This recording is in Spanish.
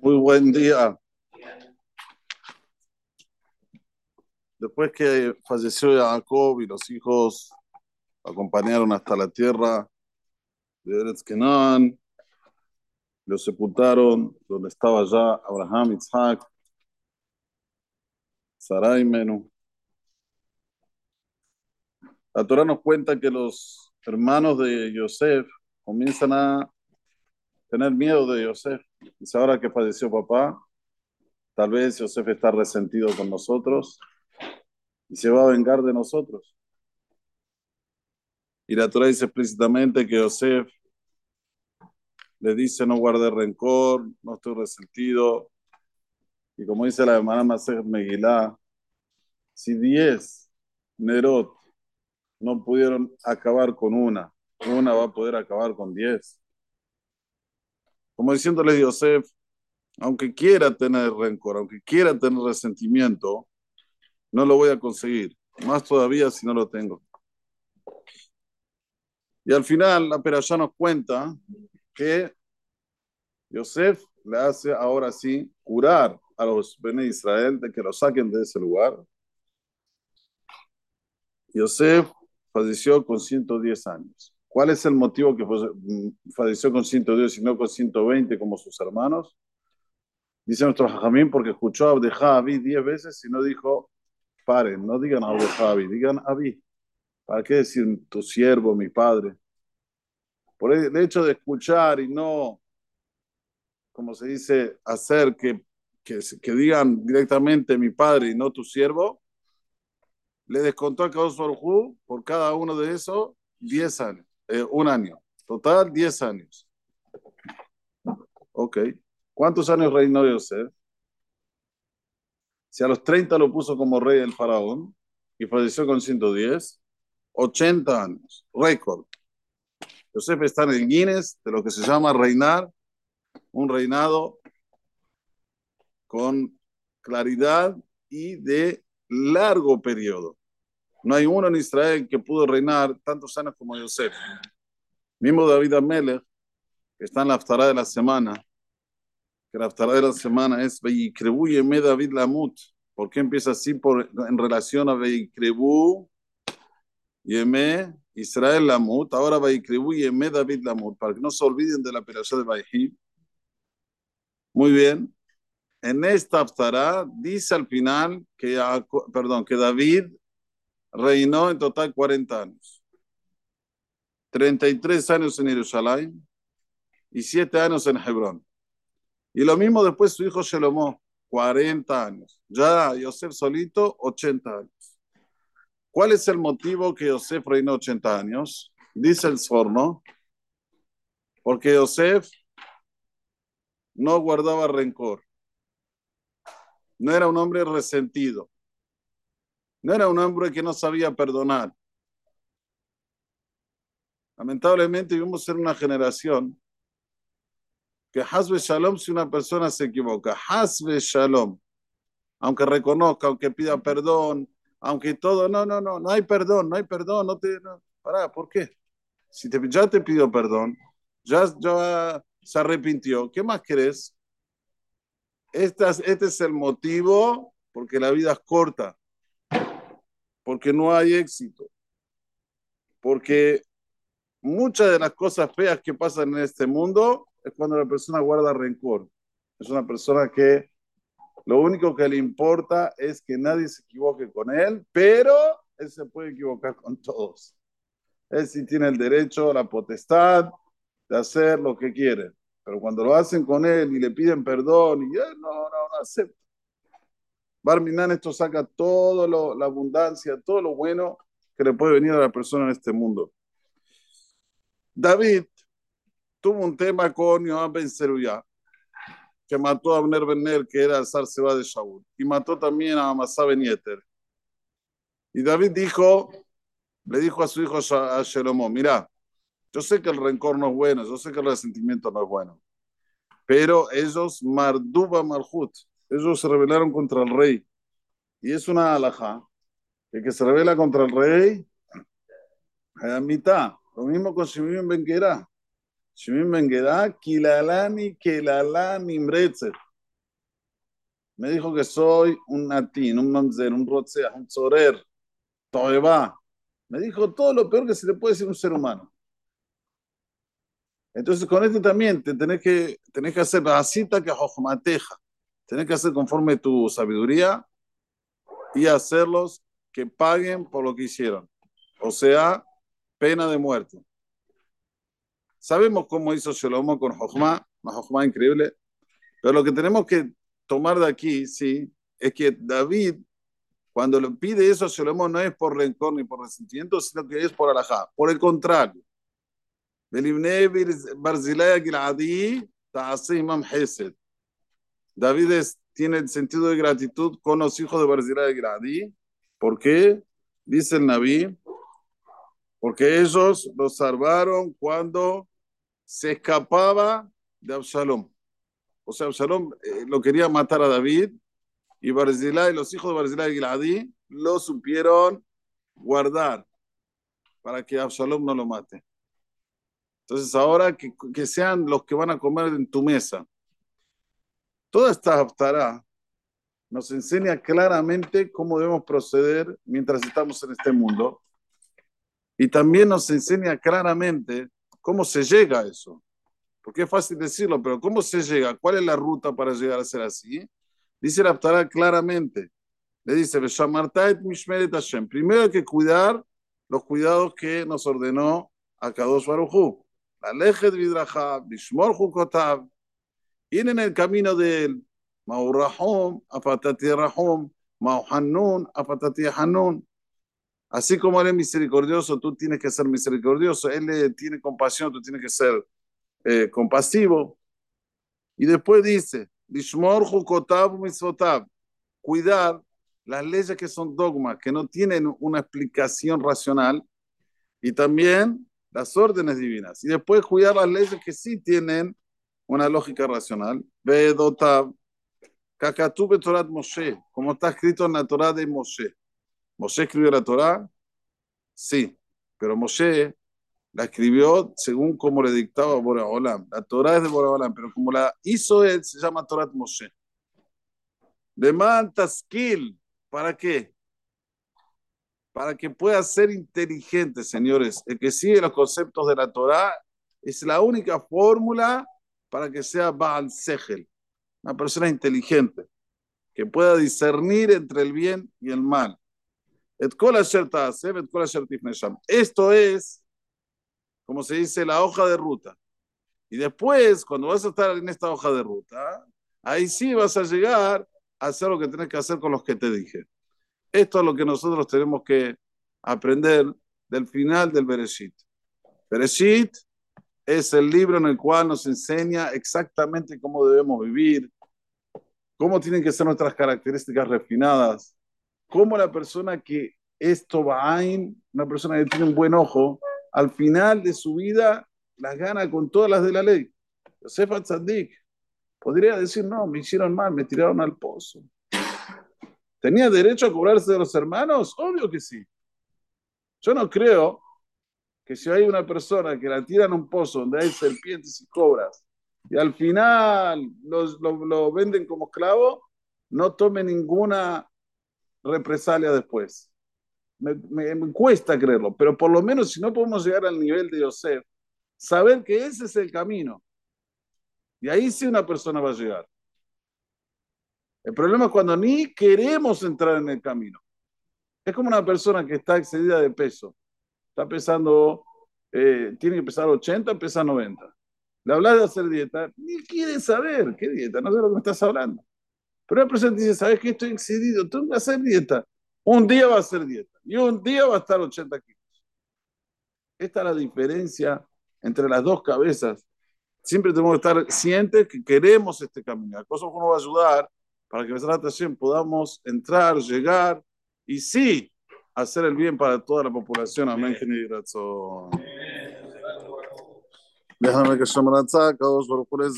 Muy buen día. Después que falleció Jacob y los hijos acompañaron hasta la tierra de Eretz Kenan, los sepultaron donde estaba ya Abraham, Isaac, Sarai Menú. La Torah nos cuenta que los hermanos de Yosef comienzan a tener miedo de Yosef. Dice, ahora que falleció papá, tal vez Yosef está resentido con nosotros y se va a vengar de nosotros. Y la Torah dice explícitamente que Yosef le dice, no guarde rencor, no estoy resentido. Y como dice la hermana Maser Megilá, si diez Nerot no pudieron acabar con una, una va a poder acabar con diez. Como diciéndole Yosef, aunque quiera tener rencor, aunque quiera tener resentimiento, no lo voy a conseguir. Más todavía si no lo tengo. Y al final la Perashá nos cuenta que Yosef le hace ahora sí curar a los Bene Israel de que lo saquen de ese lugar. Yosef falleció con 110 años. ¿Cuál es el motivo que falleció con 110 y no con 120 como sus hermanos? Dice nuestro Jajamín porque escuchó a Abdejá 10 veces y no dijo, paren, no digan Abdejá digan Abí. ¿Para qué decir tu siervo, mi padre? Por el hecho de escuchar y no, como se dice, hacer que, que, que digan directamente mi padre y no tu siervo, le descontó a Kadosh por cada uno de esos 10 años, eh, un año. Total, 10 años. Ok. ¿Cuántos años reinó Yosef? Si a los 30 lo puso como rey el faraón y falleció con 110, 80 años. Récord. Yosef está en el Guinness de lo que se llama reinar, un reinado con claridad y de largo periodo. No hay uno en Israel que pudo reinar tantos años como Yosef. Mismo David Amelech, que está en la aftará de la semana, que la aftará de la semana es Yeme David Lamut. ¿Por qué empieza así por, en relación a Veikrebu Yeme Israel Lamut? Ahora Veikrebu Yeme David Lamut, para que no se olviden de la operación de Baihim. Muy bien. En esta aftará dice al final que, perdón, que David reinó en total 40 años. 33 años en Jerusalén y 7 años en Hebrón. Y lo mismo después su hijo Shelomó, 40 años. Ya Yosef solito, 80 años. ¿Cuál es el motivo que Yosef reinó 80 años? Dice el Sforno, porque Yosef no guardaba rencor. No era un hombre resentido. No era un hombre que no sabía perdonar. Lamentablemente vivimos en una generación que Hasbe Shalom si una persona se equivoca. Hasbe Shalom. Aunque reconozca, aunque pida perdón, aunque todo, no, no, no, no hay perdón, no hay perdón, no te, no, pará, ¿por qué? Si te, ya te pidió perdón, ya, ya se arrepintió, ¿qué más querés? Este es, este es el motivo porque la vida es corta porque no hay éxito, porque muchas de las cosas feas que pasan en este mundo es cuando la persona guarda rencor. Es una persona que lo único que le importa es que nadie se equivoque con él, pero él se puede equivocar con todos. Él sí tiene el derecho, la potestad de hacer lo que quiere. Pero cuando lo hacen con él y le piden perdón y él no, no, no acepta. Barminan esto saca toda la abundancia, todo lo bueno que le puede venir a la persona en este mundo. David tuvo un tema con Yoab Ben Seruyá, que mató a Abner Ben que era el zar Seba de Shaul, y mató también a Amasá Ben Yeter. Y David dijo, le dijo a su hijo a Shelomo, mira, yo sé que el rencor no es bueno, yo sé que el resentimiento no es bueno, pero ellos marduba marhut, ellos se rebelaron contra el rey. Y es una alhaja, que que se rebela contra el rey, a mitad. Lo mismo con Shimim Ben Gerá. Shimim Kilalani, Kilalani, Mretzer. me dijo que soy un natín, un mamzer, un rotzeah, un tzorer, toeba. Me dijo todo lo peor que se le puede decir a un ser humano. Entonces con esto también te tenés que, tenés que hacer la cita que jojomateja. Tenés que hacer conforme tu sabiduría y hacerlos que paguen por lo que hicieron. O sea, pena de muerte. Sabemos cómo hizo Shlomo con Jochma, una Jochma increíble, pero lo que tenemos que tomar de aquí, sí, es que David, cuando le pide eso a Shlomo, no es por rencor ni por resentimiento, sino que es por alajá. Por el contrario, David tiene el sentido de gratitud con los hijos de Barzilai Giladi. ¿Por qué? Dice el Naví, porque ellos lo salvaron cuando se escapaba de Absalom. O sea, Absalom eh, lo quería matar a David y Barzilai, los hijos de Barzilai y Giladi, lo supieron guardar para que Absalom no lo mate. Entonces, ahora que, que sean los que van a comer en tu mesa. Toda esta haftará nos enseña claramente cómo debemos proceder mientras estamos en este mundo. Y también nos enseña claramente cómo se llega a eso. Porque es fácil decirlo, pero ¿cómo se llega? ¿Cuál es la ruta para llegar a ser así? Dice la Haftarah claramente. Le dice, primero hay que cuidar los cuidados que nos ordenó a Kadosh Baruj La leje de Vidraja, Bishmor Hukotav, ir en el camino de él. Maurahum, Apatati Rahum, Mauhanun, Apatati Hanun. Así como Él es misericordioso, tú tienes que ser misericordioso. Él tiene compasión, tú tienes que ser eh, compasivo. Y después dice, cuidar las leyes que son dogmas, que no tienen una explicación racional, y también las órdenes divinas. Y después cuidar las leyes que sí tienen una lógica racional. Vedotab, Kakatube Torah Moshe, como está escrito en la Torah de Moshe. ¿Moshe escribió la Torah? Sí, pero Moshe la escribió según como le dictaba Boreolam. La Torah es de Boreolam, pero como la hizo él, se llama Torah Moshe. De Mantaskil, ¿para qué? Para que pueda ser inteligente, señores. El que sigue los conceptos de la Torah es la única fórmula para que sea Baal Segel una persona inteligente, que pueda discernir entre el bien y el mal. Esto es, como se dice, la hoja de ruta. Y después, cuando vas a estar en esta hoja de ruta, ahí sí vas a llegar a hacer lo que tienes que hacer con los que te dije. Esto es lo que nosotros tenemos que aprender del final del Bereshit. Bereshit es el libro en el cual nos enseña exactamente cómo debemos vivir, cómo tienen que ser nuestras características refinadas, cómo la persona que es Tobain, una persona que tiene un buen ojo, al final de su vida las gana con todas las de la ley. Yosef Tzadik podría decir, no, me hicieron mal, me tiraron al pozo. ¿Tenía derecho a cobrarse de los hermanos? Obvio que sí. Yo no creo que si hay una persona que la tira en un pozo donde hay serpientes y cobras y al final los, lo, venden como esclavo, no tome ninguna represalia después. Me, me, cuesta creerlo, pero por lo menos si no podemos llegar al nivel de Yosef, saber que ese es el camino. Y ahí sí una persona va a llegar. El problema es cuando ni queremos entrar en el camino. Es como una persona que está excedida de peso está pesando, eh, tiene que pesar 80, pesa 90. Le hablas de hacer dieta, ni quiere saber qué dieta, no sé lo que me estás hablando. Pero la persona dice, ¿sabes que estoy excedido? Tengo que hacer dieta. Un día va a hacer dieta y un día va a estar 80 kilos. Esta es la diferencia entre las dos cabezas. Siempre tenemos que estar conscientes que queremos este camino. Cosa que nos va a ayudar para que nuestra atención podamos entrar, llegar y sí, hacer el bien para toda la población. Amén. Déjame que